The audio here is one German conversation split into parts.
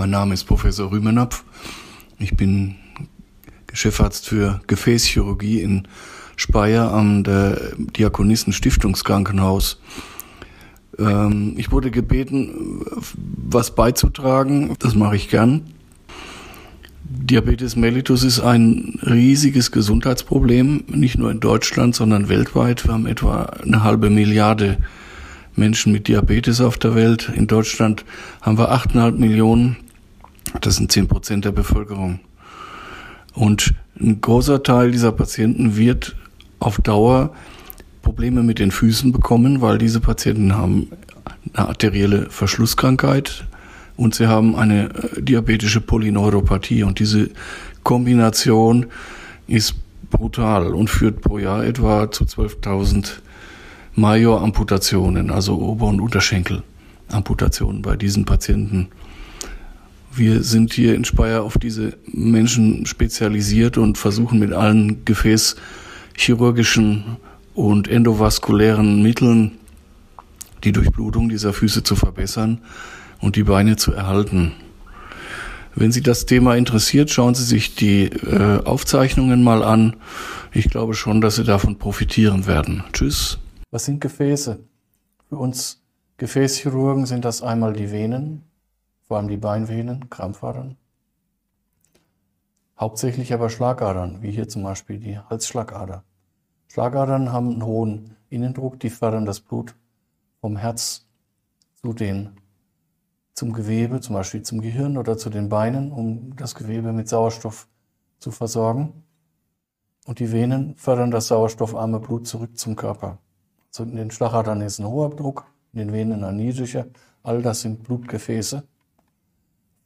Mein Name ist Professor Rümenapf. Ich bin Chefarzt für Gefäßchirurgie in Speyer am der Diakonissen Stiftungskrankenhaus. Ähm, ich wurde gebeten, was beizutragen. Das mache ich gern. Diabetes mellitus ist ein riesiges Gesundheitsproblem, nicht nur in Deutschland, sondern weltweit. Wir haben etwa eine halbe Milliarde Menschen mit Diabetes auf der Welt. In Deutschland haben wir 8,5 Millionen. Das sind 10 Prozent der Bevölkerung. Und ein großer Teil dieser Patienten wird auf Dauer Probleme mit den Füßen bekommen, weil diese Patienten haben eine arterielle Verschlusskrankheit und sie haben eine äh, diabetische Polyneuropathie und diese Kombination ist brutal und führt pro Jahr etwa zu 12.000 Major-Amputationen, also Ober- und Unterschenkel-Amputationen bei diesen Patienten. Wir sind hier in Speyer auf diese Menschen spezialisiert und versuchen mit allen gefäßchirurgischen und endovaskulären Mitteln die Durchblutung dieser Füße zu verbessern und die Beine zu erhalten. Wenn Sie das Thema interessiert, schauen Sie sich die äh, Aufzeichnungen mal an. Ich glaube schon, dass Sie davon profitieren werden. Tschüss. Was sind Gefäße? Für uns Gefäßchirurgen sind das einmal die Venen, vor allem die Beinvenen, Krampfadern. Hauptsächlich aber Schlagadern, wie hier zum Beispiel die Halsschlagader. Schlagadern haben einen hohen Innendruck, die fördern das Blut vom Herz zu den, zum Gewebe, zum Beispiel zum Gehirn oder zu den Beinen, um das Gewebe mit Sauerstoff zu versorgen. Und die Venen fördern das sauerstoffarme Blut zurück zum Körper. So in den Schlagadern ist ein hoher Druck, in den Venen ein niedriger. All das sind Blutgefäße.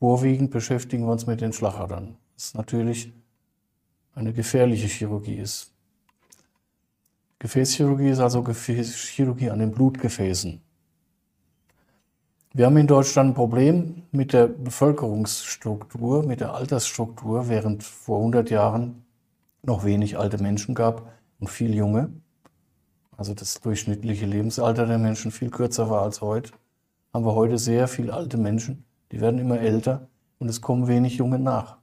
Vorwiegend beschäftigen wir uns mit den Schlagadern. Das natürlich eine gefährliche Chirurgie ist. Gefäßchirurgie ist also Gefäßchirurgie an den Blutgefäßen. Wir haben in Deutschland ein Problem mit der Bevölkerungsstruktur, mit der Altersstruktur, während vor 100 Jahren noch wenig alte Menschen gab und viel junge also das durchschnittliche Lebensalter der Menschen viel kürzer war als heute, haben wir heute sehr viele alte Menschen, die werden immer älter und es kommen wenig Junge nach.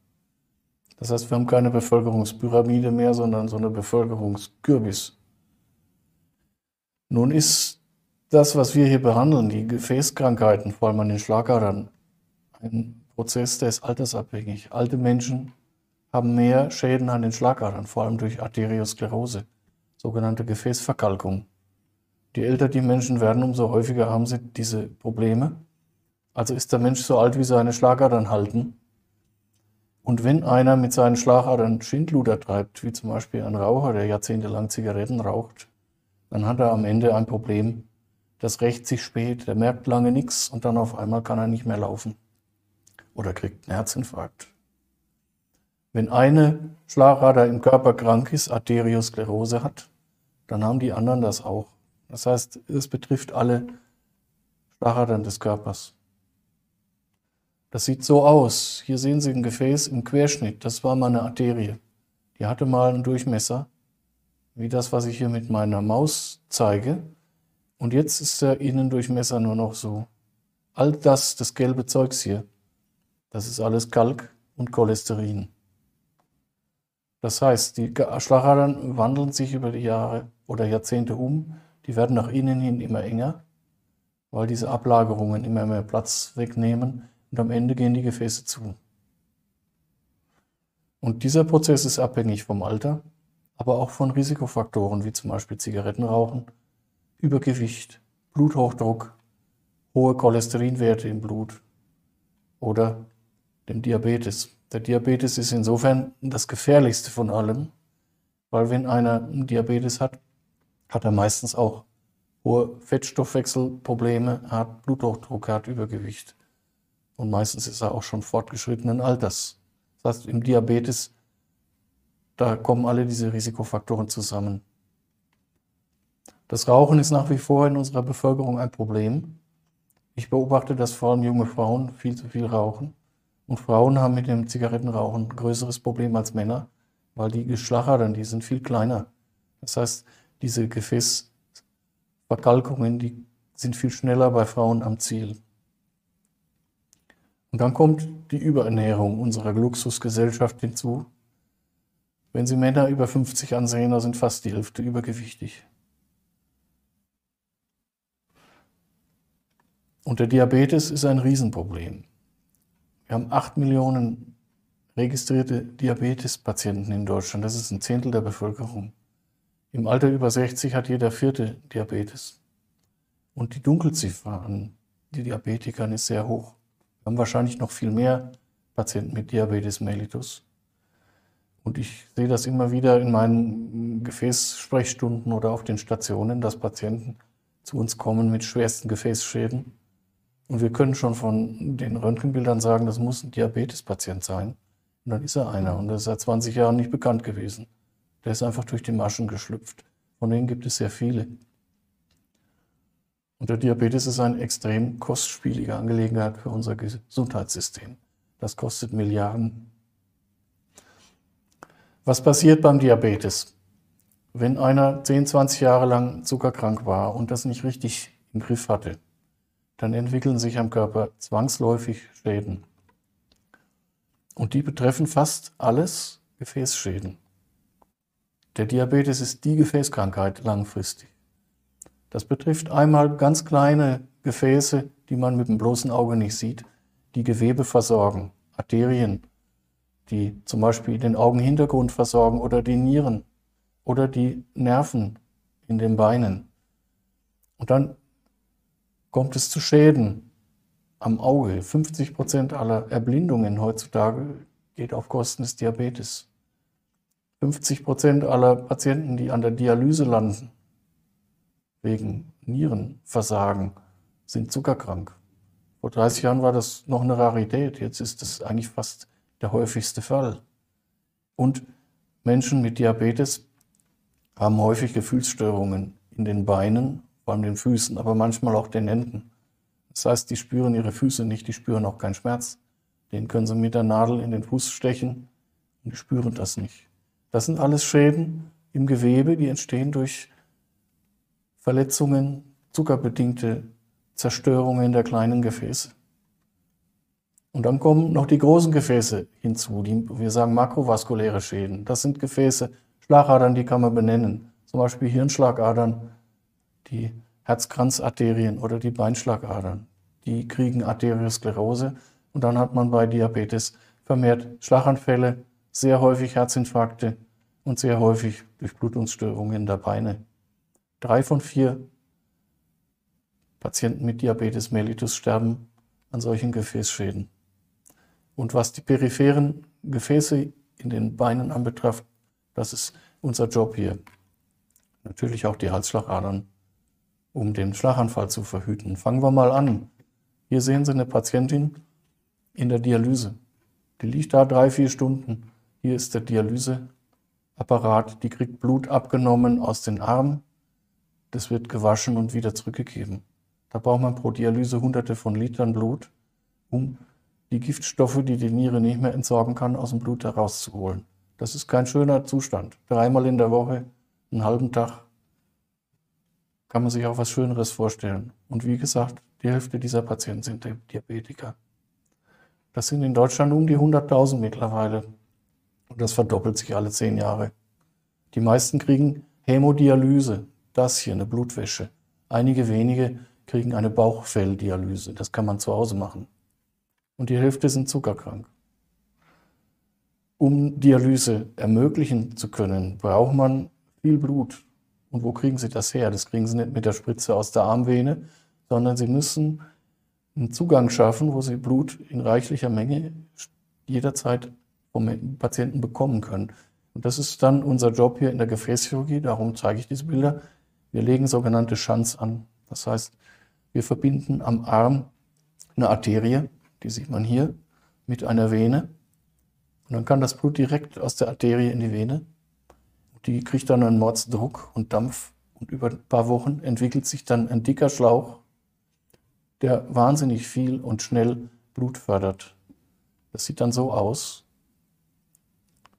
Das heißt, wir haben keine Bevölkerungspyramide mehr, sondern so eine Bevölkerungskürbis. Nun ist das, was wir hier behandeln, die Gefäßkrankheiten, vor allem an den Schlagadern, ein Prozess, der ist altersabhängig. Alte Menschen haben mehr Schäden an den Schlagadern, vor allem durch Arteriosklerose sogenannte Gefäßverkalkung. Je älter die Menschen werden, umso häufiger haben sie diese Probleme. Also ist der Mensch so alt, wie seine Schlagadern halten. Und wenn einer mit seinen Schlagadern Schindluder treibt, wie zum Beispiel ein Raucher, der jahrzehntelang Zigaretten raucht, dann hat er am Ende ein Problem. Das rächt sich spät, der merkt lange nichts und dann auf einmal kann er nicht mehr laufen. Oder kriegt einen Herzinfarkt. Wenn eine Schlagader im Körper krank ist, Arteriosklerose hat, dann haben die anderen das auch. Das heißt, es betrifft alle Schlagadern des Körpers. Das sieht so aus. Hier sehen Sie ein Gefäß im Querschnitt. Das war mal eine Arterie. Die hatte mal einen Durchmesser, wie das, was ich hier mit meiner Maus zeige. Und jetzt ist der Innendurchmesser nur noch so. All das, das gelbe Zeugs hier, das ist alles Kalk und Cholesterin. Das heißt, die Schlagadern wandeln sich über die Jahre oder Jahrzehnte um. Die werden nach innen hin immer enger, weil diese Ablagerungen immer mehr Platz wegnehmen und am Ende gehen die Gefäße zu. Und dieser Prozess ist abhängig vom Alter, aber auch von Risikofaktoren wie zum Beispiel Zigarettenrauchen, Übergewicht, Bluthochdruck, hohe Cholesterinwerte im Blut oder dem Diabetes. Der Diabetes ist insofern das gefährlichste von allem, weil wenn einer Diabetes hat, hat er meistens auch hohe Fettstoffwechselprobleme, hat Bluthochdruck, hat Übergewicht. Und meistens ist er auch schon fortgeschrittenen Alters. Das heißt, im Diabetes, da kommen alle diese Risikofaktoren zusammen. Das Rauchen ist nach wie vor in unserer Bevölkerung ein Problem. Ich beobachte, dass vor allem junge Frauen viel zu viel rauchen. Und Frauen haben mit dem Zigarettenrauchen ein größeres Problem als Männer, weil die Geschlachadern, die sind viel kleiner. Das heißt, diese Gefäßverkalkungen, die sind viel schneller bei Frauen am Ziel. Und dann kommt die Überernährung unserer Luxusgesellschaft hinzu. Wenn Sie Männer über 50 ansehen, da sind fast die Hälfte übergewichtig. Und der Diabetes ist ein Riesenproblem. Wir haben 8 Millionen registrierte Diabetespatienten in Deutschland. Das ist ein Zehntel der Bevölkerung. Im Alter über 60 hat jeder vierte Diabetes. Und die Dunkelziffer an die Diabetikern ist sehr hoch. Wir haben wahrscheinlich noch viel mehr Patienten mit Diabetes mellitus. Und ich sehe das immer wieder in meinen Gefäßsprechstunden oder auf den Stationen, dass Patienten zu uns kommen mit schwersten Gefäßschäden. Und wir können schon von den Röntgenbildern sagen, das muss ein Diabetespatient sein. Und dann ist er einer. Und das ist seit 20 Jahren nicht bekannt gewesen. Der ist einfach durch die Maschen geschlüpft. Von denen gibt es sehr viele. Und der Diabetes ist eine extrem kostspielige Angelegenheit für unser Gesundheitssystem. Das kostet Milliarden. Was passiert beim Diabetes? Wenn einer 10, 20 Jahre lang zuckerkrank war und das nicht richtig im Griff hatte, dann entwickeln sich am Körper zwangsläufig Schäden. Und die betreffen fast alles Gefäßschäden. Der Diabetes ist die Gefäßkrankheit langfristig. Das betrifft einmal ganz kleine Gefäße, die man mit dem bloßen Auge nicht sieht, die Gewebe versorgen, Arterien, die zum Beispiel den Augenhintergrund versorgen oder die Nieren oder die Nerven in den Beinen. Und dann kommt es zu Schäden am Auge. 50 Prozent aller Erblindungen heutzutage geht auf Kosten des Diabetes. 50 Prozent aller Patienten, die an der Dialyse landen, wegen Nierenversagen sind zuckerkrank. Vor 30 Jahren war das noch eine Rarität, jetzt ist das eigentlich fast der häufigste Fall. Und Menschen mit Diabetes haben häufig Gefühlsstörungen in den Beinen, vor allem den Füßen, aber manchmal auch den Händen. Das heißt, die spüren ihre Füße nicht, die spüren auch keinen Schmerz. Den können sie mit der Nadel in den Fuß stechen und die spüren das nicht. Das sind alles Schäden im Gewebe, die entstehen durch Verletzungen, zuckerbedingte Zerstörungen der kleinen Gefäße. Und dann kommen noch die großen Gefäße hinzu, die, wir sagen makrovaskuläre Schäden. Das sind Gefäße, Schlagadern, die kann man benennen. Zum Beispiel Hirnschlagadern, die Herzkranzarterien oder die Beinschlagadern. Die kriegen Arteriosklerose und dann hat man bei Diabetes vermehrt Schlaganfälle, sehr häufig Herzinfarkte und sehr häufig Durchblutungsstörungen der Beine. Drei von vier Patienten mit Diabetes mellitus sterben an solchen Gefäßschäden. Und was die peripheren Gefäße in den Beinen anbetrifft, das ist unser Job hier. Natürlich auch die Halsschlagadern, um den Schlaganfall zu verhüten. Fangen wir mal an. Hier sehen Sie eine Patientin in der Dialyse. Die liegt da drei, vier Stunden. Hier ist der Dialyseapparat. Die kriegt Blut abgenommen aus den Armen das wird gewaschen und wieder zurückgegeben. Da braucht man pro Dialyse hunderte von Litern Blut, um die Giftstoffe, die die Niere nicht mehr entsorgen kann, aus dem Blut herauszuholen. Das ist kein schöner Zustand. Dreimal in der Woche, einen halben Tag, kann man sich auch was Schöneres vorstellen. Und wie gesagt, die Hälfte dieser Patienten sind Diabetiker. Das sind in Deutschland um die 100.000 mittlerweile. Und das verdoppelt sich alle zehn Jahre. Die meisten kriegen Hämodialyse das hier, eine Blutwäsche. Einige wenige kriegen eine Bauchfelldialyse. Das kann man zu Hause machen. Und die Hälfte sind zuckerkrank. Um Dialyse ermöglichen zu können, braucht man viel Blut. Und wo kriegen Sie das her? Das kriegen Sie nicht mit der Spritze aus der Armvene, sondern Sie müssen einen Zugang schaffen, wo Sie Blut in reichlicher Menge jederzeit vom Patienten bekommen können. Und das ist dann unser Job hier in der Gefäßchirurgie. Darum zeige ich diese Bilder. Wir legen sogenannte Shunts an. Das heißt, wir verbinden am Arm eine Arterie, die sieht man hier, mit einer Vene. Und dann kann das Blut direkt aus der Arterie in die Vene. Die kriegt dann einen Mordsdruck und Dampf. Und über ein paar Wochen entwickelt sich dann ein dicker Schlauch, der wahnsinnig viel und schnell Blut fördert. Das sieht dann so aus.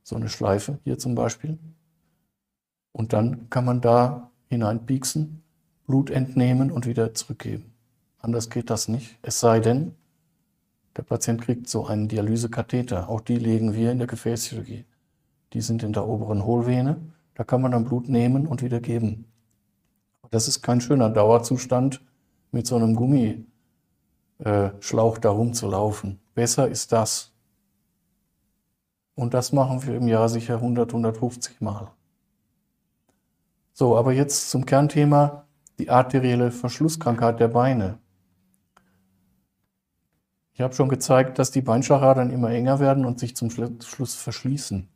So eine Schleife hier zum Beispiel. Und dann kann man da hineinpieksen, Blut entnehmen und wieder zurückgeben. Anders geht das nicht. Es sei denn, Der Patient kriegt so einen Dialysekatheter. Auch die legen wir in der Gefäßchirurgie. Die sind in der oberen Hohlvene. Da kann man dann Blut nehmen und wieder geben. Das ist kein schöner Dauerzustand, mit so einem Gummischlauch da rumzulaufen. Besser ist das. Und das machen wir im Jahr sicher 100, 150 Mal. So, aber jetzt zum Kernthema, die arterielle Verschlusskrankheit der Beine. Ich habe schon gezeigt, dass die Beinschlagader immer enger werden und sich zum Schluss verschließen.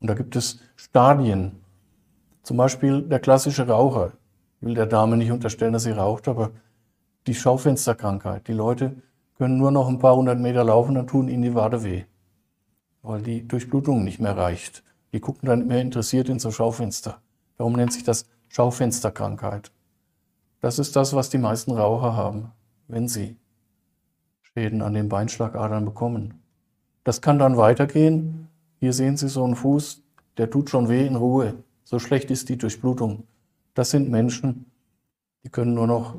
Und da gibt es Stadien. Zum Beispiel der klassische Raucher. Ich will der Dame nicht unterstellen, dass sie raucht, aber die Schaufensterkrankheit. Die Leute können nur noch ein paar hundert Meter laufen, dann tun ihnen die Wade weh, weil die Durchblutung nicht mehr reicht. Die gucken dann mehr interessiert in so Schaufenster. Darum nennt sich das Schaufensterkrankheit. Das ist das, was die meisten Raucher haben, wenn sie Schäden an den Beinschlagadern bekommen. Das kann dann weitergehen. Hier sehen Sie so einen Fuß, der tut schon weh in Ruhe. So schlecht ist die Durchblutung. Das sind Menschen, die können nur noch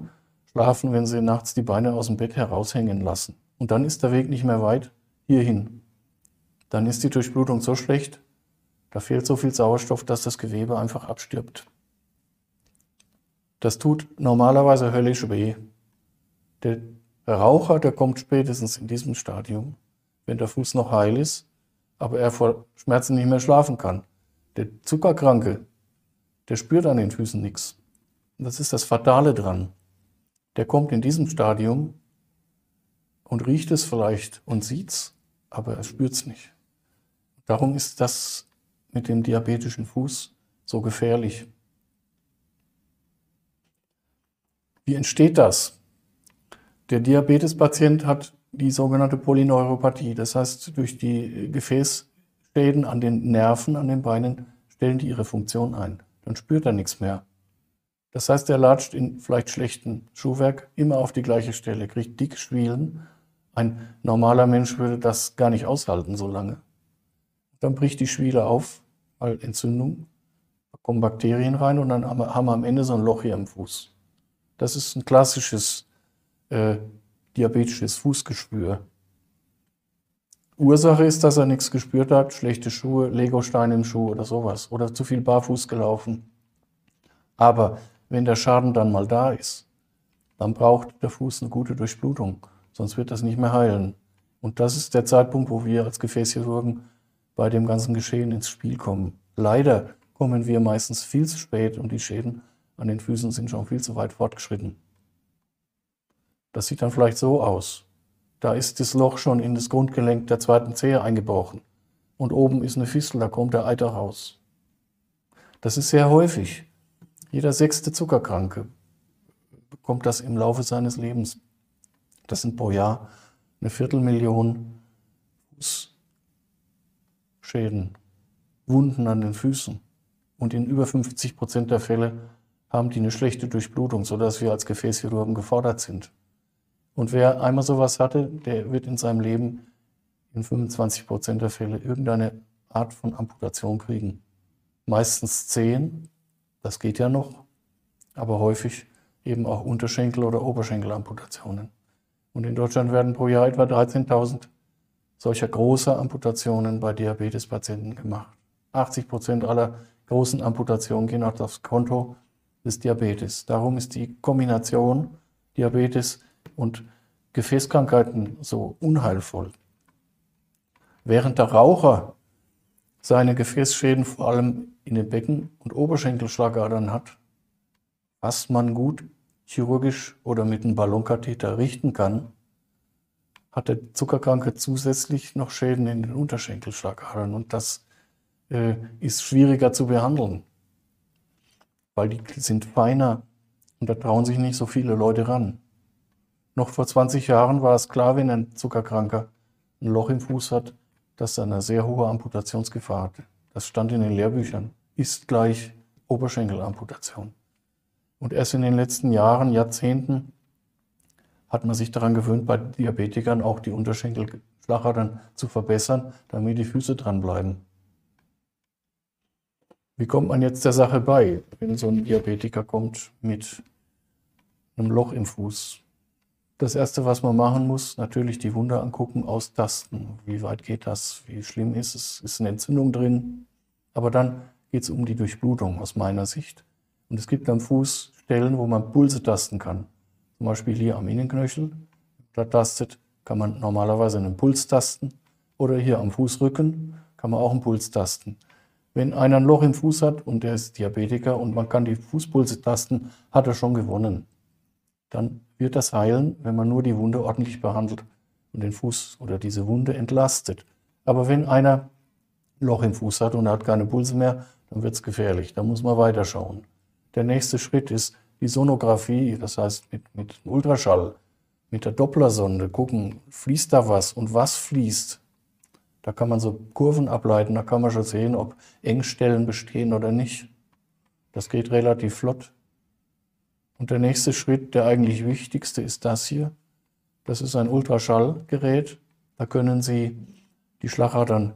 schlafen, wenn sie nachts die Beine aus dem Bett heraushängen lassen. Und dann ist der Weg nicht mehr weit hierhin. Dann ist die Durchblutung so schlecht, da fehlt so viel Sauerstoff, dass das Gewebe einfach abstirbt. Das tut normalerweise höllisch weh. Der Raucher, der kommt spätestens in diesem Stadium, wenn der Fuß noch heil ist, aber er vor Schmerzen nicht mehr schlafen kann. Der Zuckerkranke, der spürt an den Füßen nichts. Das ist das Fatale dran. Der kommt in diesem Stadium und riecht es vielleicht und sieht's, aber er spürt's nicht. Darum ist das mit dem diabetischen Fuß so gefährlich. Wie entsteht das? Der Diabetespatient hat die sogenannte Polyneuropathie. Das heißt, durch die Gefäßschäden an den Nerven, an den Beinen, stellen die ihre Funktion ein. Dann spürt er nichts mehr. Das heißt, er latscht in vielleicht schlechtem Schuhwerk immer auf die gleiche Stelle, kriegt dick Schwielen. Ein normaler Mensch würde das gar nicht aushalten so lange. Dann bricht die Schwiele auf, weil Entzündung, da kommen Bakterien rein und dann haben wir am Ende so ein Loch hier im Fuß. Das ist ein klassisches äh, diabetisches Fußgespür. Ursache ist, dass er nichts gespürt hat, schlechte Schuhe, Legosteine im Schuh oder sowas oder zu viel barfuß gelaufen. Aber wenn der Schaden dann mal da ist, dann braucht der Fuß eine gute Durchblutung, sonst wird das nicht mehr heilen. Und das ist der Zeitpunkt, wo wir als Gefäßchirurgen bei dem ganzen Geschehen ins Spiel kommen. Leider kommen wir meistens viel zu spät und die Schäden an den Füßen sind schon viel zu weit fortgeschritten. Das sieht dann vielleicht so aus. Da ist das Loch schon in das Grundgelenk der zweiten Zehe eingebrochen. Und oben ist eine Fistel, da kommt der Eiter raus. Das ist sehr häufig. Jeder sechste Zuckerkranke bekommt das im Laufe seines Lebens. Das sind pro Jahr eine Viertelmillion Fußschäden, Wunden an den Füßen. Und in über 50 Prozent der Fälle haben die eine schlechte Durchblutung, sodass wir als Gefäßchirurgen gefordert sind. Und wer einmal sowas hatte, der wird in seinem Leben in 25 Prozent der Fälle irgendeine Art von Amputation kriegen. Meistens Zehen, das geht ja noch, aber häufig eben auch Unterschenkel- oder Oberschenkelamputationen. Und in Deutschland werden pro Jahr etwa 13.000 solcher großer Amputationen bei Diabetespatienten gemacht. 80 Prozent aller großen Amputationen gehen auf das Konto des Diabetes. Darum ist die Kombination Diabetes und Gefäßkrankheiten so unheilvoll. Während der Raucher seine Gefäßschäden vor allem in den Becken- und Oberschenkelschlagadern hat, was man gut chirurgisch oder mit einem Ballonkatheter richten kann, hat der Zuckerkranke zusätzlich noch Schäden in den Unterschenkelschlagadern und das äh, ist schwieriger zu behandeln, weil die sind feiner und da trauen sich nicht so viele Leute ran. Noch vor 20 Jahren war es klar, wenn ein Zuckerkranker ein Loch im Fuß hat, dass er eine sehr hohe Amputationsgefahr hat. Das stand in den Lehrbüchern. Ist gleich Oberschenkelamputation. Und erst in den letzten Jahren, Jahrzehnten hat man sich daran gewöhnt, bei Diabetikern auch die Unterschenkelschlagadern zu verbessern, damit die Füße dranbleiben. Wie kommt man jetzt der Sache bei, wenn so ein Diabetiker kommt mit einem Loch im Fuß? Das Erste, was man machen muss, natürlich die Wunde angucken, austasten. Wie weit geht das? Wie schlimm ist es? Ist eine Entzündung drin? Aber dann geht es um die Durchblutung aus meiner Sicht. Und es gibt am Fuß Stellen, wo man Pulse tasten kann. Zum Beispiel hier am Innenknöchel. Da tastet, kann man normalerweise einen Puls tasten. Oder hier am Fußrücken kann man auch einen Puls tasten. Wenn einer ein Loch im Fuß hat und der ist Diabetiker und man kann die Fußpulse tasten, hat er schon gewonnen. Dann wird das heilen, wenn man nur die Wunde ordentlich behandelt und den Fuß oder diese Wunde entlastet. Aber wenn einer ein Loch im Fuß hat und er hat keine Pulse mehr, dann wird es gefährlich. Da muss man weiterschauen. Der nächste Schritt ist die Sonographie, das heißt mit, mit Ultraschall, mit der Dopplersonde gucken, fließt da was und was fließt. Da kann man so Kurven ableiten, da kann man schon sehen, ob Engstellen bestehen oder nicht. Das geht relativ flott. Und der nächste Schritt, der eigentlich wichtigste, ist das hier. Das ist ein Ultraschallgerät. Da können Sie die Schlagadern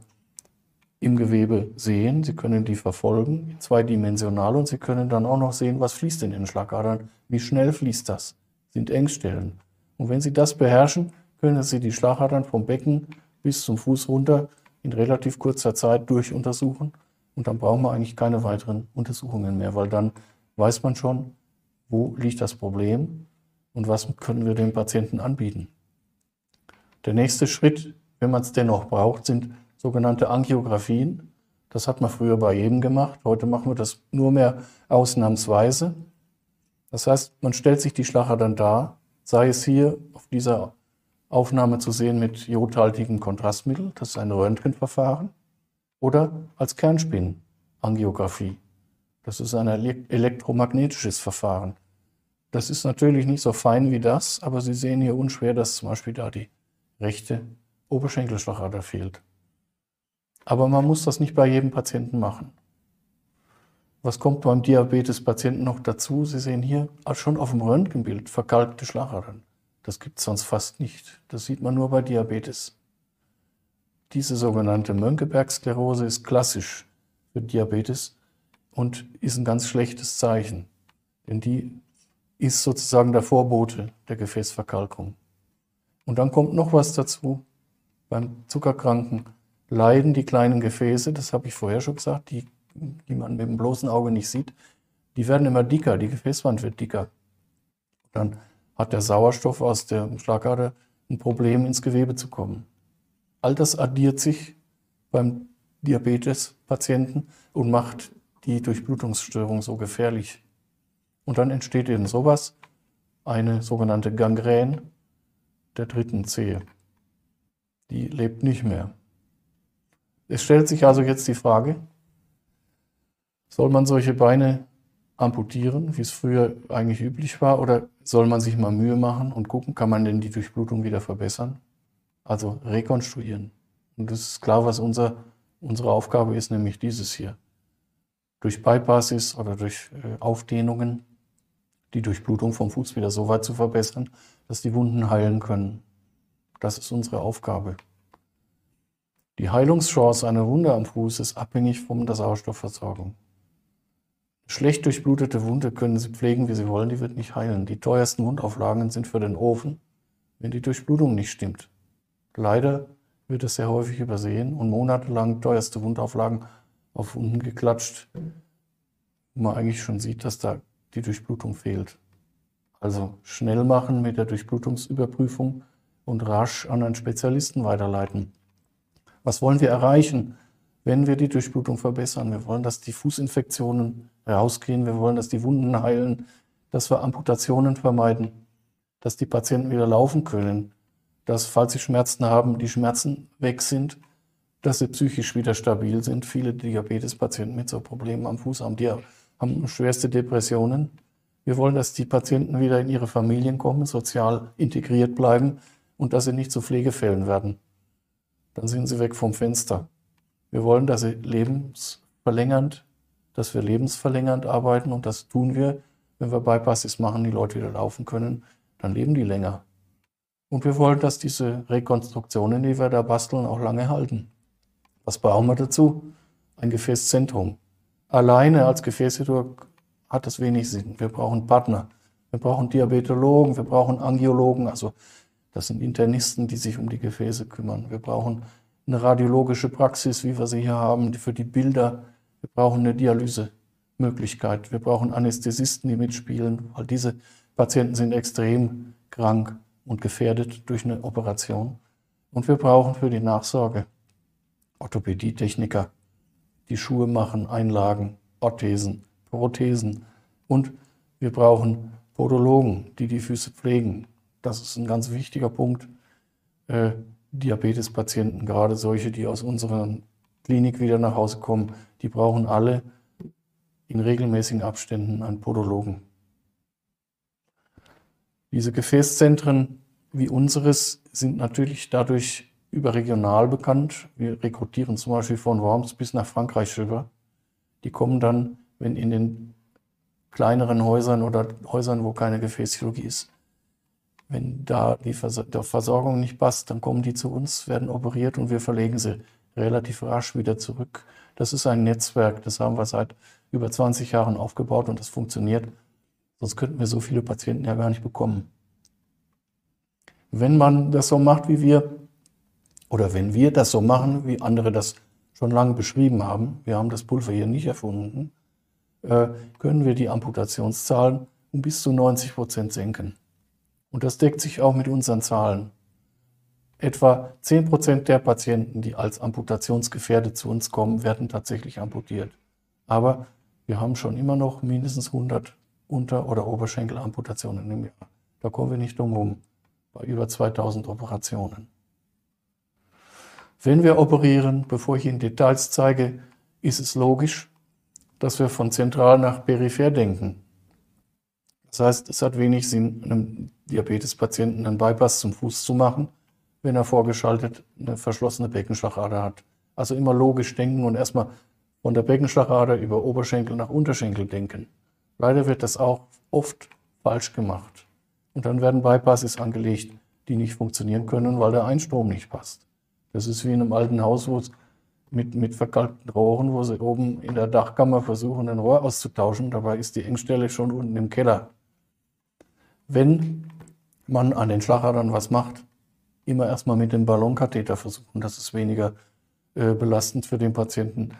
im Gewebe sehen. Sie können die verfolgen, zweidimensional, und Sie können dann auch noch sehen, was fließt in den Schlagadern, wie schnell fließt das, sind Engstellen. Und wenn Sie das beherrschen, können Sie die Schlagadern vom Becken bis zum Fuß runter in relativ kurzer Zeit durchuntersuchen. Und dann brauchen wir eigentlich keine weiteren Untersuchungen mehr, weil dann weiß man schon, wo liegt das Problem und was können wir dem Patienten anbieten. Der nächste Schritt, wenn man es dennoch braucht, sind sogenannte Angiografien. Das hat man früher bei jedem gemacht. Heute machen wir das nur mehr ausnahmsweise. Das heißt, man stellt sich die Schlacher dann dar, sei es hier auf dieser Aufnahme zu sehen mit jodhaltigem Kontrastmittel, das ist ein Röntgenverfahren, oder als Kernspinangiografie. Das ist ein elektromagnetisches Verfahren. Das ist natürlich nicht so fein wie das, aber Sie sehen hier unschwer, dass zum Beispiel da die rechte Oberschenkelschlagader fehlt. Aber man muss das nicht bei jedem Patienten machen. Was kommt beim Diabetespatienten noch dazu? Sie sehen hier schon auf dem Röntgenbild verkalkte Schlagadern. Das gibt es sonst fast nicht. Das sieht man nur bei Diabetes. Diese sogenannte Mönckeberg-Sklerose ist klassisch für Diabetes und ist ein ganz schlechtes Zeichen. Denn die ist sozusagen der Vorbote der Gefäßverkalkung. Und dann kommt noch was dazu. Beim Zuckerkranken leiden die kleinen Gefäße, das habe ich vorher schon gesagt, die, die man mit dem bloßen Auge nicht sieht, die werden immer dicker, die Gefäßwand wird dicker. Dann hat der Sauerstoff aus der Schlagader ein Problem, ins Gewebe zu kommen. All das addiert sich beim Diabetespatienten und macht die Durchblutungsstörung so gefährlich. Und dann entsteht eben sowas, eine sogenannte Gangrän der dritten Zehe. Die lebt nicht mehr. Es stellt sich also jetzt die Frage, soll man solche Beine amputieren, wie es früher eigentlich üblich war, oder soll man sich mal Mühe machen und gucken, kann man denn die Durchblutung wieder verbessern? Also rekonstruieren. Und das ist klar, was unser, unsere Aufgabe ist, nämlich dieses hier. Durch Bypasses oder durch äh, Aufdehnungen die Durchblutung vom Fuß wieder so weit zu verbessern, dass die Wunden heilen können. Das ist unsere Aufgabe. Die Heilungschance einer Wunde am Fuß ist abhängig von der Sauerstoffversorgung. Schlecht durchblutete Wunde können Sie pflegen, wie Sie wollen, die wird nicht heilen. Die teuersten Wundauflagen sind für den Ofen, wenn die Durchblutung nicht stimmt. Leider wird es sehr häufig übersehen und monatelang teuerste Wundauflagen auf Wunden geklatscht, wo man eigentlich schon sieht, dass da die Durchblutung fehlt. Also schnell machen mit der Durchblutungsüberprüfung und rasch an einen Spezialisten weiterleiten. Was wollen wir erreichen, wenn wir die Durchblutung verbessern? Wir wollen, dass die Fußinfektionen rausgehen, wir wollen, dass die Wunden heilen, dass wir Amputationen vermeiden, dass die Patienten wieder laufen können, dass, falls sie Schmerzen haben, die Schmerzen weg sind, dass sie psychisch wieder stabil sind. Viele Diabetespatienten mit so Problemen am Fuß haben, die haben schwerste Depressionen. Wir wollen, dass die Patienten wieder in ihre Familien kommen, sozial integriert bleiben und dass sie nicht zu Pflegefällen werden dann sind sie weg vom Fenster. Wir wollen, dass sie lebensverlängernd, dass wir lebensverlängernd arbeiten und das tun wir, wenn wir Bypasses machen, die Leute wieder laufen können, dann leben die länger. Und wir wollen, dass diese Rekonstruktionen, die wir da basteln, auch lange halten. Was brauchen wir dazu? Ein Gefäßzentrum. Alleine als Gefäßchirurg hat das wenig Sinn. Wir brauchen Partner. Wir brauchen Diabetologen, wir brauchen Angiologen, also das sind Internisten, die sich um die Gefäße kümmern. Wir brauchen eine radiologische Praxis, wie wir sie hier haben, für die Bilder. Wir brauchen eine Dialysemöglichkeit. Wir brauchen Anästhesisten, die mitspielen, weil diese Patienten sind extrem krank und gefährdet durch eine Operation. Und wir brauchen für die Nachsorge Orthopädietechniker, die Schuhe machen, Einlagen, Orthesen, Prothesen. Und wir brauchen Podologen, die die Füße pflegen. Das ist ein ganz wichtiger Punkt. Äh, Diabetespatienten, gerade solche, die aus unserer Klinik wieder nach Hause kommen, die brauchen alle in regelmäßigen Abständen einen Podologen. Diese Gefäßzentren wie unseres sind natürlich dadurch überregional bekannt. Wir rekrutieren zum Beispiel von Worms bis nach Frankreich rüber. Die kommen dann, wenn in den kleineren Häusern oder Häusern, wo keine Gefäßchirurgie ist, wenn da die Versorgung nicht passt, dann kommen die zu uns, werden operiert und wir verlegen sie relativ rasch wieder zurück. Das ist ein Netzwerk, das haben wir seit über 20 Jahren aufgebaut und das funktioniert. Sonst könnten wir so viele Patienten ja gar nicht bekommen. Wenn man das so macht wie wir, oder wenn wir das so machen, wie andere das schon lange beschrieben haben, wir haben das Pulver hier nicht erfunden, äh, können wir die Amputationszahlen um bis zu 90 Prozent senken. Und das deckt sich auch mit unseren Zahlen. Etwa 10 Prozent der Patienten, die als amputationsgefährdet zu uns kommen, werden tatsächlich amputiert. Aber wir haben schon immer noch mindestens 100 Unter- oder Oberschenkelamputationen im Jahr. Da kommen wir nicht drum herum, bei über 2000 Operationen. Wenn wir operieren, bevor ich Ihnen Details zeige, ist es logisch, dass wir von zentral nach peripher denken. Das heißt, es hat wenig Sinn, einem Diabetespatienten einen Bypass zum Fuß zu machen, wenn er vorgeschaltet eine verschlossene Beckenschlagader hat. Also immer logisch denken und erstmal von der Beckenschlagader über Oberschenkel nach Unterschenkel denken. Leider wird das auch oft falsch gemacht. Und dann werden Bypasses angelegt, die nicht funktionieren können, weil der Einstrom nicht passt. Das ist wie in einem alten Haus, wo es mit, mit verkalkten Rohren, wo sie oben in der Dachkammer versuchen, ein Rohr auszutauschen. Dabei ist die Engstelle schon unten im Keller. Wenn man an den Schlagadern was macht, immer erstmal mit dem Ballonkatheter versuchen. Das ist weniger äh, belastend für den Patienten.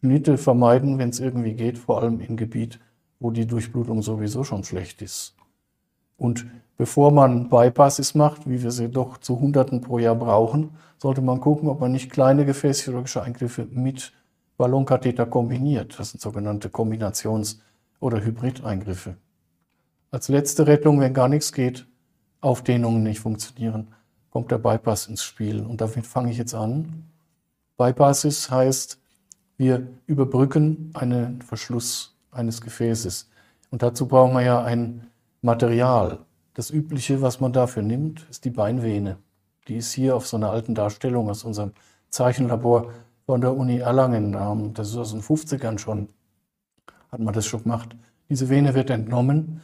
Schnitte vermeiden, wenn es irgendwie geht, vor allem im Gebiet, wo die Durchblutung sowieso schon schlecht ist. Und bevor man Bypasses macht, wie wir sie doch zu Hunderten pro Jahr brauchen, sollte man gucken, ob man nicht kleine gefäßchirurgische Eingriffe mit Ballonkatheter kombiniert. Das sind sogenannte Kombinations- oder Hybrideingriffe. Als letzte Rettung, wenn gar nichts geht, Aufdehnungen nicht funktionieren, kommt der Bypass ins Spiel. Und damit fange ich jetzt an. Bypasses heißt, wir überbrücken einen Verschluss eines Gefäßes. Und dazu brauchen wir ja ein Material. Das Übliche, was man dafür nimmt, ist die Beinvene. Die ist hier auf so einer alten Darstellung aus unserem Zeichenlabor von der Uni Erlangen. Das ist aus den 50ern schon, hat man das schon gemacht. Diese Vene wird entnommen,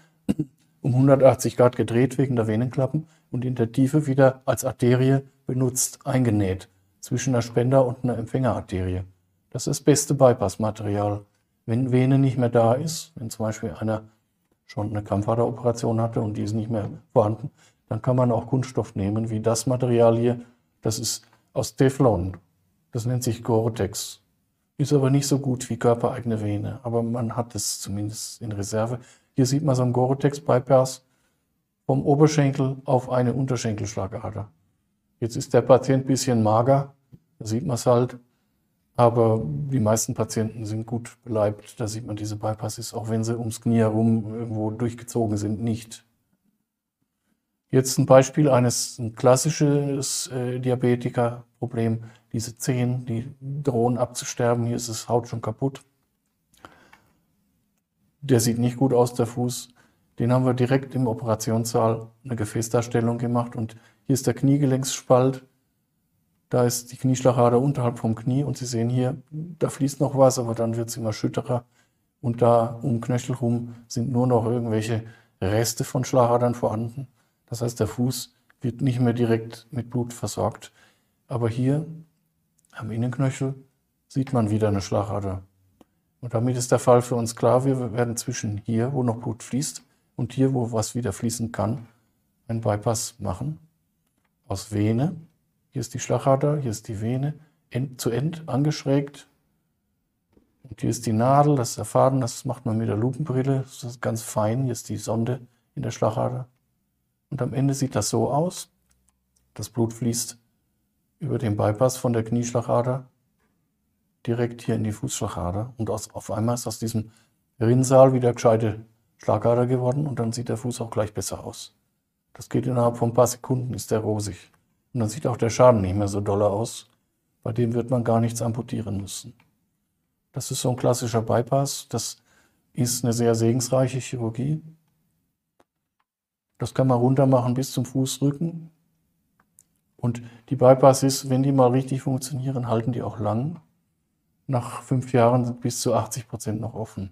um 180 Grad gedreht wegen der Venenklappen und in der Tiefe wieder als Arterie benutzt, eingenäht, zwischen der Spender- und einer Empfängerarterie. Das ist das beste Bypassmaterial. Wenn Vene nicht mehr da ist, wenn zum Beispiel einer schon eine Krampfaderoperation hatte und die ist nicht mehr vorhanden, dann kann man auch Kunststoff nehmen, wie das Material hier. Das ist aus Teflon. Das nennt sich Gore-Tex. Ist aber nicht so gut wie körpereigene Vene, aber man hat es zumindest in Reserve. Hier sieht man so einen Gore-Tex-Bypass vom Oberschenkel auf eine Unterschenkelschlagader. Jetzt ist der Patient ein bisschen mager, da sieht man es halt. Aber die meisten Patienten sind gut beleibt. Da sieht man diese Bypasses, auch wenn sie ums Knie herum irgendwo durchgezogen sind, nicht. Jetzt ein Beispiel eines ein klassisches äh, Diabetikerproblem. Diese Zehen, die drohen abzusterben. Hier ist das Haut schon kaputt. Der sieht nicht gut aus, der Fuß. Den haben wir direkt im Operationssaal eine Gefäßdarstellung gemacht. Und hier ist der Kniegelenksspalt da ist die Knieschlagader unterhalb vom Knie und Sie sehen hier, da fließt noch was, aber dann wird es immer schütterer. Und da um Knöchel rum sind nur noch irgendwelche Reste von Schlagadern vorhanden. Das heißt, der Fuß wird nicht mehr direkt mit Blut versorgt. Aber hier am Innenknöchel sieht man wieder eine Schlagader. Und damit ist der Fall für uns klar, wir werden zwischen hier, wo noch Blut fließt, und hier, wo was wieder fließen kann, einen Bypass machen. Aus Vene. Hier ist die Schlagader, hier ist die Vene, end zu End angeschrägt. Und hier ist die Nadel, das ist der Faden, das macht man mit der Lupenbrille. Das ist ganz fein. Hier ist die Sonde in der Schlagader. Und am Ende sieht das so aus. Das Blut fließt über den Bypass von der Knieschlagader direkt hier in die Fußschlagader. Und aus, auf einmal ist aus diesem Rinnsal wieder gescheite Schlagader geworden und dann sieht der Fuß auch gleich besser aus. Das geht innerhalb von ein paar Sekunden, ist der rosig. Und dann sieht auch der Schaden nicht mehr so doller aus. Bei dem wird man gar nichts amputieren müssen. Das ist so ein klassischer Bypass. Das ist eine sehr segensreiche Chirurgie. Das kann man runter machen bis zum Fußrücken. Und die Bypasses, wenn die mal richtig funktionieren, halten die auch lang. Nach fünf Jahren sind bis zu 80 Prozent noch offen.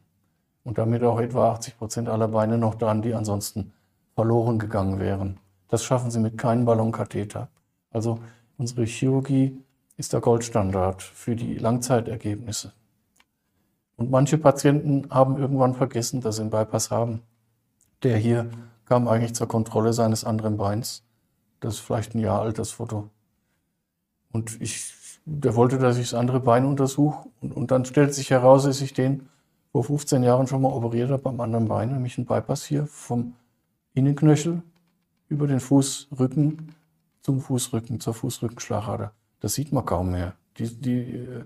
Und damit auch etwa 80 Prozent aller Beine noch dran, die ansonsten verloren gegangen wären. Das schaffen sie mit keinem Ballonkatheter. Also unsere Chirurgie ist der Goldstandard für die Langzeitergebnisse. Und manche Patienten haben irgendwann vergessen, dass sie einen Bypass haben. Der hier kam eigentlich zur Kontrolle seines anderen Beins. Das ist vielleicht ein Jahr alt, Foto. Und ich, der wollte, dass ich das andere Bein untersuche. Und, und dann stellt sich heraus, dass ich den vor 15 Jahren schon mal operiert habe am anderen Bein, nämlich einen Bypass hier vom Innenknöchel über den Fußrücken zum Fußrücken, zur Fußrückenschlagader. Das sieht man kaum mehr. Die, die äh,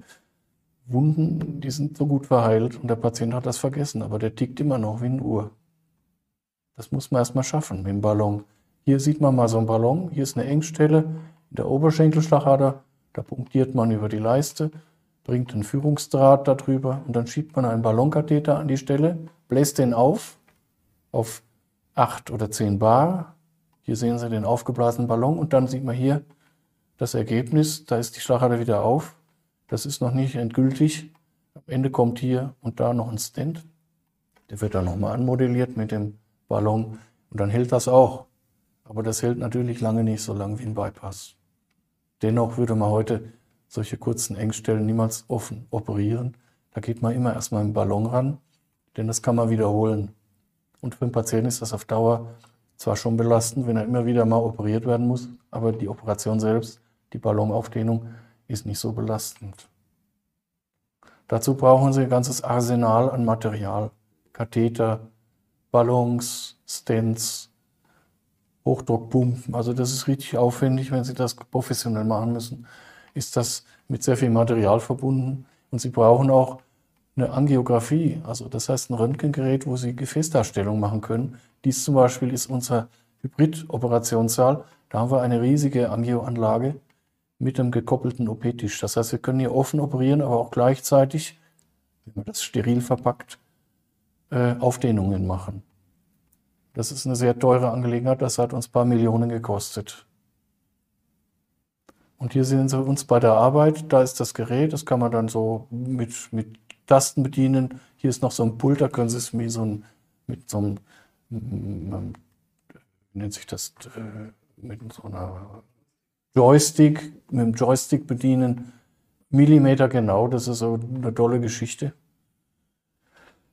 Wunden, die sind so gut verheilt und der Patient hat das vergessen, aber der tickt immer noch wie eine Uhr. Das muss man erstmal schaffen mit dem Ballon. Hier sieht man mal so einen Ballon. Hier ist eine Engstelle in der Oberschenkelschlagader. Da punktiert man über die Leiste, bringt einen Führungsdraht darüber und dann schiebt man einen Ballonkatheter an die Stelle, bläst den auf, auf 8 oder 10 Bar. Hier sehen Sie den aufgeblasenen Ballon und dann sieht man hier das Ergebnis. Da ist die Schlagader wieder auf. Das ist noch nicht endgültig. Am Ende kommt hier und da noch ein Stent. Der wird dann nochmal anmodelliert mit dem Ballon und dann hält das auch. Aber das hält natürlich lange nicht so lang wie ein Bypass. Dennoch würde man heute solche kurzen Engstellen niemals offen operieren. Da geht man immer erstmal im Ballon ran, denn das kann man wiederholen. Und für den Patienten ist das auf Dauer zwar schon belastend, wenn er immer wieder mal operiert werden muss, aber die Operation selbst, die Ballonaufdehnung, ist nicht so belastend. Dazu brauchen Sie ein ganzes Arsenal an Material. Katheter, Ballons, Stents, Hochdruckpumpen. Also das ist richtig aufwendig, wenn Sie das professionell machen müssen. Ist das mit sehr viel Material verbunden. Und Sie brauchen auch eine Angiografie, also das heißt ein Röntgengerät, wo Sie Gefäßdarstellung machen können. Dies zum Beispiel ist unser Hybrid-Operationssaal. Da haben wir eine riesige Angioanlage mit einem gekoppelten OP-Tisch. Das heißt, wir können hier offen operieren, aber auch gleichzeitig, wenn man das steril verpackt, äh, Aufdehnungen machen. Das ist eine sehr teure Angelegenheit, das hat uns ein paar Millionen gekostet. Und hier sehen Sie uns bei der Arbeit, da ist das Gerät, das kann man dann so mit, mit Tasten bedienen. Hier ist noch so ein Pult, da können Sie es mit so, ein, mit so einem, wie nennt sich das, äh, mit so einer Joystick, mit dem Joystick bedienen. Millimeter genau, das ist so eine tolle Geschichte.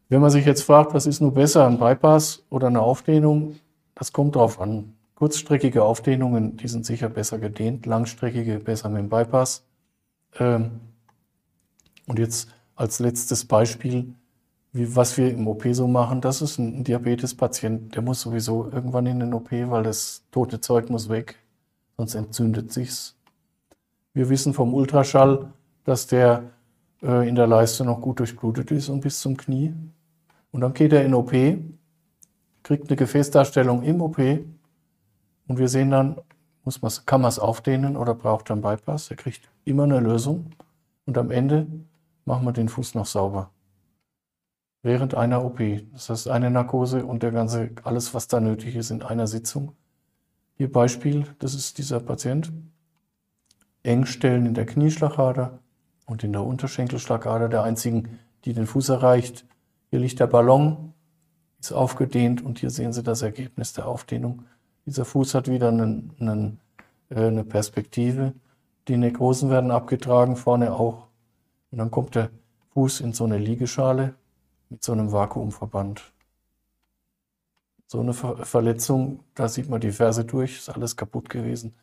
Wenn man sich jetzt fragt, was ist nur besser, ein Bypass oder eine Aufdehnung, das kommt drauf an. Kurzstreckige Aufdehnungen, die sind sicher besser gedehnt, langstreckige besser mit dem Bypass. Ähm, und jetzt als letztes Beispiel, wie, was wir im OP so machen, das ist ein Diabetespatient, der muss sowieso irgendwann in den OP, weil das tote Zeug muss weg, sonst entzündet sich's. Wir wissen vom Ultraschall, dass der äh, in der Leiste noch gut durchblutet ist und bis zum Knie. Und dann geht er in OP, kriegt eine Gefäßdarstellung im OP und wir sehen dann, muss man, kann man es aufdehnen oder braucht er einen Bypass. Er kriegt immer eine Lösung und am Ende machen wir den Fuß noch sauber. Während einer OP. Das heißt, eine Narkose und der ganze, alles, was da nötig ist, in einer Sitzung. Hier Beispiel, das ist dieser Patient. Engstellen in der Knieschlagader und in der Unterschenkelschlagader, der einzigen, die den Fuß erreicht. Hier liegt der Ballon, ist aufgedehnt und hier sehen Sie das Ergebnis der Aufdehnung. Dieser Fuß hat wieder einen, einen, äh, eine Perspektive. Die Nekrosen werden abgetragen, vorne auch. Und dann kommt der Fuß in so eine Liegeschale mit so einem Vakuumverband. So eine Ver Verletzung, da sieht man die Ferse durch, ist alles kaputt gewesen.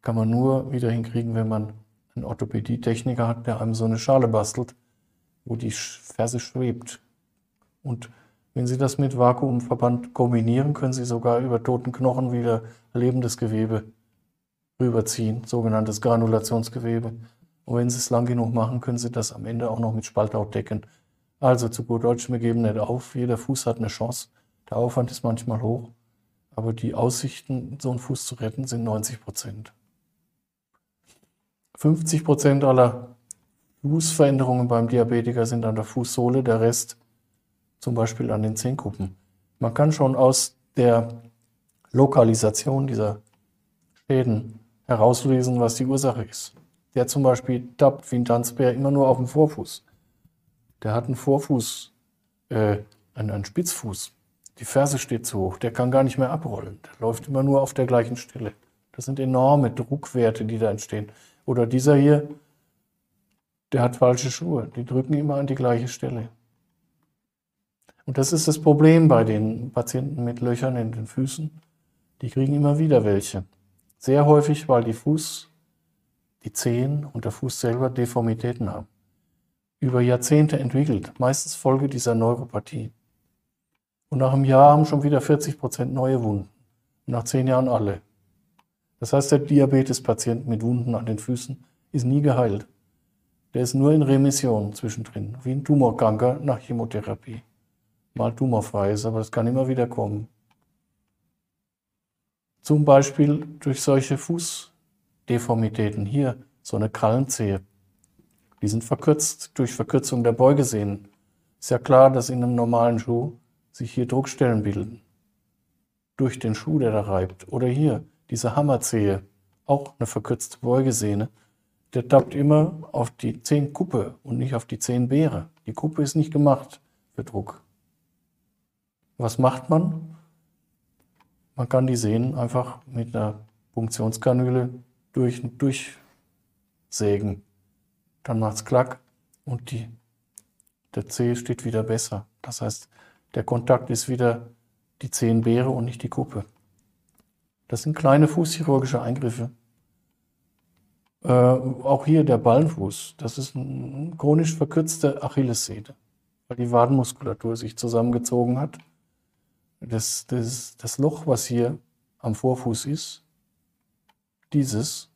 Kann man nur wieder hinkriegen, wenn man einen Orthopädie-Techniker hat, der einem so eine Schale bastelt, wo die Ferse schwebt. Und wenn Sie das mit Vakuumverband kombinieren, können Sie sogar über toten Knochen wieder lebendes Gewebe rüberziehen, sogenanntes Granulationsgewebe. Und wenn Sie es lang genug machen, können Sie das am Ende auch noch mit Spalthaut decken. Also zu gut Deutsch, wir geben nicht auf. Jeder Fuß hat eine Chance. Der Aufwand ist manchmal hoch, aber die Aussichten, so einen Fuß zu retten, sind 90 Prozent. 50 Prozent aller Fußveränderungen beim Diabetiker sind an der Fußsohle, der Rest zum Beispiel an den Zehenkuppen. Man kann schon aus der Lokalisation dieser Schäden herauslesen, was die Ursache ist. Der zum Beispiel tappt wie ein Tanzbär immer nur auf dem Vorfuß. Der hat einen Vorfuß, äh, einen, einen Spitzfuß. Die Ferse steht zu hoch, der kann gar nicht mehr abrollen. Der läuft immer nur auf der gleichen Stelle. Das sind enorme Druckwerte, die da entstehen. Oder dieser hier, der hat falsche Schuhe. Die drücken immer an die gleiche Stelle. Und das ist das Problem bei den Patienten mit Löchern in den Füßen. Die kriegen immer wieder welche. Sehr häufig, weil die Fuß, die Zehen und der Fuß selber Deformitäten haben. Über Jahrzehnte entwickelt, meistens Folge dieser Neuropathie. Und nach einem Jahr haben schon wieder 40 Prozent neue Wunden. Und nach zehn Jahren alle. Das heißt, der Diabetespatient mit Wunden an den Füßen ist nie geheilt. Der ist nur in Remission zwischendrin, wie ein Tumorkranker nach Chemotherapie mal tumorfrei ist, aber das kann immer wieder kommen. Zum Beispiel durch solche Fußdeformitäten. Hier so eine Krallenzehe. Die sind verkürzt durch Verkürzung der Beugesehnen. Ist ja klar, dass in einem normalen Schuh sich hier Druckstellen bilden. Durch den Schuh, der da reibt. Oder hier, diese Hammerzehe, auch eine verkürzte Beugesehne. Der tappt immer auf die Zehenkuppe und nicht auf die Zehenbeere. Die Kuppe ist nicht gemacht für Druck. Was macht man? Man kann die Sehnen einfach mit einer Punktionskanüle durch, durchsägen. Dann macht es klack und die, der Zeh steht wieder besser. Das heißt, der Kontakt ist wieder die Zehenbeere und nicht die Kuppe. Das sind kleine fußchirurgische Eingriffe. Äh, auch hier der Ballenfuß. Das ist eine chronisch verkürzte Achillessehne, weil die Wadenmuskulatur sich zusammengezogen hat das, das, das Loch, was hier am Vorfuß ist, dieses,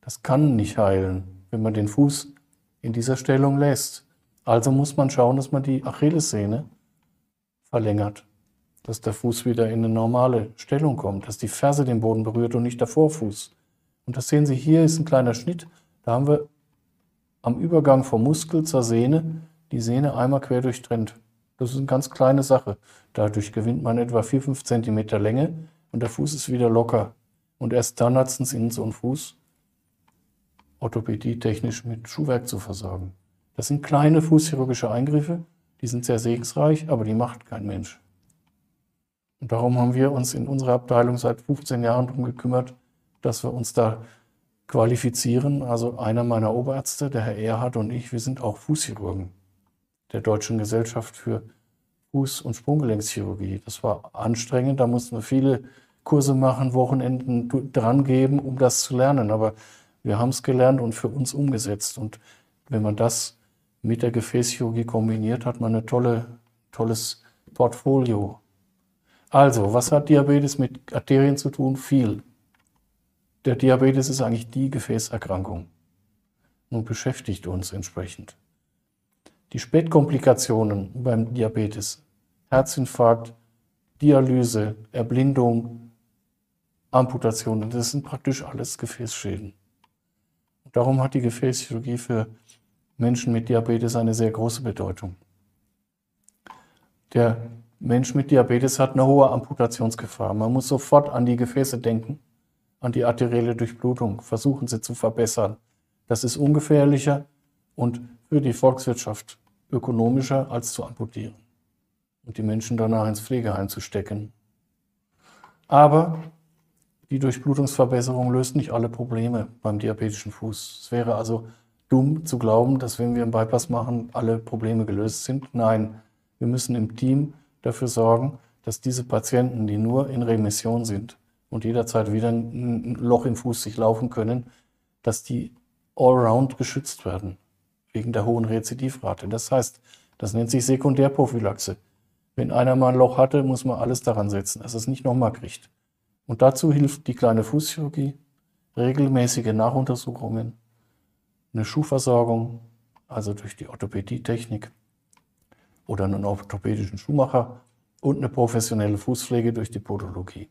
das kann nicht heilen, wenn man den Fuß in dieser Stellung lässt. Also muss man schauen, dass man die Achillessehne verlängert, dass der Fuß wieder in eine normale Stellung kommt, dass die Ferse den Boden berührt und nicht der Vorfuß. Und das sehen Sie hier, ist ein kleiner Schnitt. Da haben wir am Übergang vom Muskel zur Sehne die Sehne einmal quer durchtrennt. Das ist eine ganz kleine Sache. Dadurch gewinnt man etwa 4, 5 cm Länge und der Fuß ist wieder locker. Und erst dann hat es einen Sinn, so einen Fuß orthopädie-technisch mit Schuhwerk zu versorgen. Das sind kleine fußchirurgische Eingriffe, die sind sehr segensreich, aber die macht kein Mensch. Und darum haben wir uns in unserer Abteilung seit 15 Jahren darum gekümmert, dass wir uns da qualifizieren. Also einer meiner Oberärzte, der Herr Erhard und ich, wir sind auch Fußchirurgen der Deutschen Gesellschaft für Fuß- und Sprunggelenkschirurgie. Das war anstrengend, da mussten wir viele Kurse machen, Wochenenden dran geben, um das zu lernen. Aber wir haben es gelernt und für uns umgesetzt. Und wenn man das mit der Gefäßchirurgie kombiniert, hat man ein tolle, tolles Portfolio. Also, was hat Diabetes mit Arterien zu tun? Viel. Der Diabetes ist eigentlich die Gefäßerkrankung und beschäftigt uns entsprechend. Die Spätkomplikationen beim Diabetes, Herzinfarkt, Dialyse, Erblindung, Amputationen, das sind praktisch alles Gefäßschäden. Und darum hat die Gefäßchirurgie für Menschen mit Diabetes eine sehr große Bedeutung. Der Mensch mit Diabetes hat eine hohe Amputationsgefahr. Man muss sofort an die Gefäße denken, an die arterielle Durchblutung, versuchen sie zu verbessern. Das ist ungefährlicher und für die Volkswirtschaft ökonomischer als zu amputieren und die Menschen danach ins Pflegeheim zu stecken. Aber die Durchblutungsverbesserung löst nicht alle Probleme beim diabetischen Fuß. Es wäre also dumm zu glauben, dass wenn wir einen Bypass machen, alle Probleme gelöst sind. Nein, wir müssen im Team dafür sorgen, dass diese Patienten, die nur in Remission sind und jederzeit wieder ein Loch im Fuß sich laufen können, dass die allround geschützt werden, wegen der hohen Rezidivrate. Das heißt, das nennt sich Sekundärprophylaxe. Wenn einer mal ein Loch hatte, muss man alles daran setzen, dass es nicht nochmal kriegt. Und dazu hilft die kleine Fußchirurgie, regelmäßige Nachuntersuchungen, eine Schuhversorgung, also durch die Orthopädietechnik oder einen orthopädischen Schuhmacher und eine professionelle Fußpflege durch die Podologie.